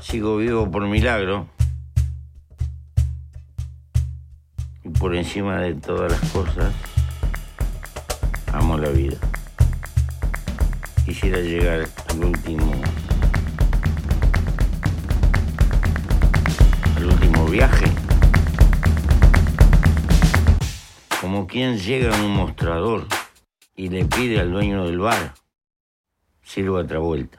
Sigo vivo por milagro. Y por encima de todas las cosas, amo la vida. Quisiera llegar al último. al último viaje. Como quien llega a un mostrador y le pide al dueño del bar, sirva otra vuelta.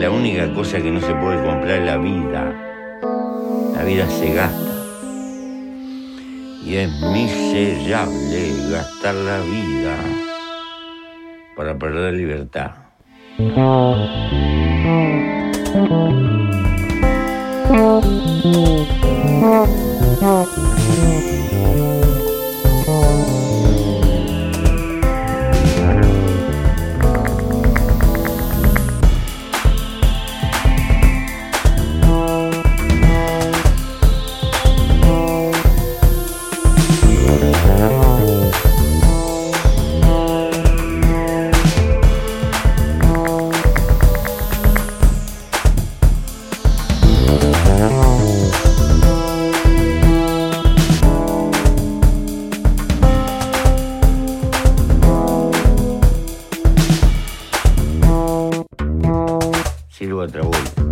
La única cosa que no se puede comprar es la vida. La vida se gasta. Y es miserable gastar la vida para perder libertad. Сила довольна.